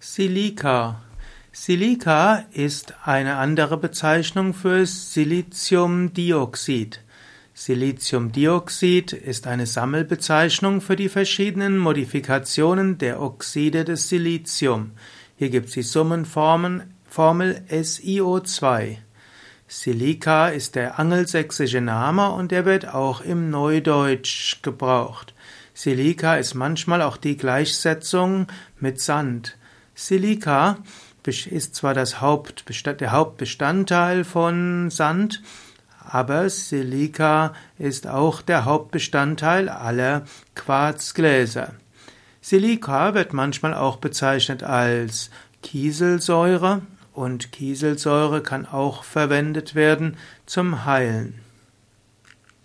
Silika. Silika ist eine andere Bezeichnung für Siliziumdioxid. Siliziumdioxid ist eine Sammelbezeichnung für die verschiedenen Modifikationen der Oxide des Silizium. Hier gibt es die Summenformel SiO2. Silika ist der angelsächsische Name und er wird auch im Neudeutsch gebraucht. Silika ist manchmal auch die Gleichsetzung mit Sand. Silika ist zwar das Hauptbestand, der Hauptbestandteil von Sand, aber Silika ist auch der Hauptbestandteil aller Quarzgläser. Silika wird manchmal auch bezeichnet als Kieselsäure und Kieselsäure kann auch verwendet werden zum Heilen.